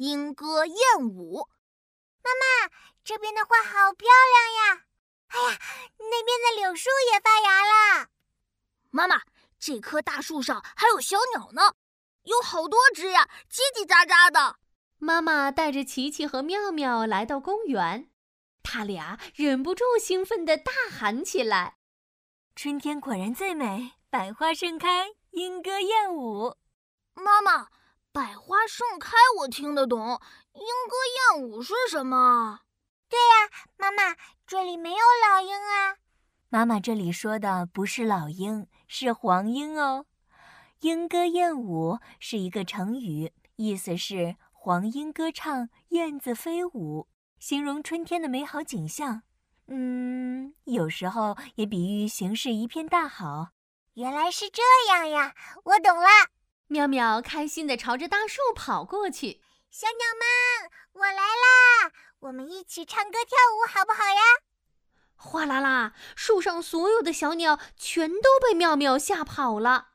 莺歌燕舞。妈妈，这边的花好漂亮呀！哎呀，那边的柳树也发芽了。妈妈，这棵大树上还有小鸟呢，有好多只呀，叽叽喳喳的。妈妈带着琪琪和妙妙来到公园，他俩忍不住兴奋地大喊起来：“春天果然最美，百花盛开，莺歌燕舞。”妈妈。百花盛开，我听得懂。莺歌燕舞是什么？对呀，妈妈，这里没有老鹰啊。妈妈这里说的不是老鹰，是黄莺哦。莺歌燕舞是一个成语，意思是黄莺歌唱，燕子飞舞，形容春天的美好景象。嗯，有时候也比喻形势一片大好。原来是这样呀，我懂了。妙妙开心地朝着大树跑过去。小鸟们，我来啦！我们一起唱歌跳舞，好不好呀？哗啦啦，树上所有的小鸟全都被妙妙吓跑了。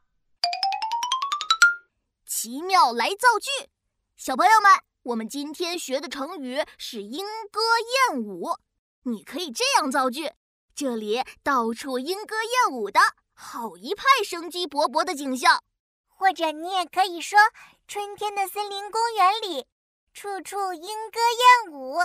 奇妙来造句，小朋友们，我们今天学的成语是莺歌燕舞。你可以这样造句：这里到处莺歌燕舞的，好一派生机勃勃的景象。或者你也可以说，春天的森林公园里，处处莺歌燕舞。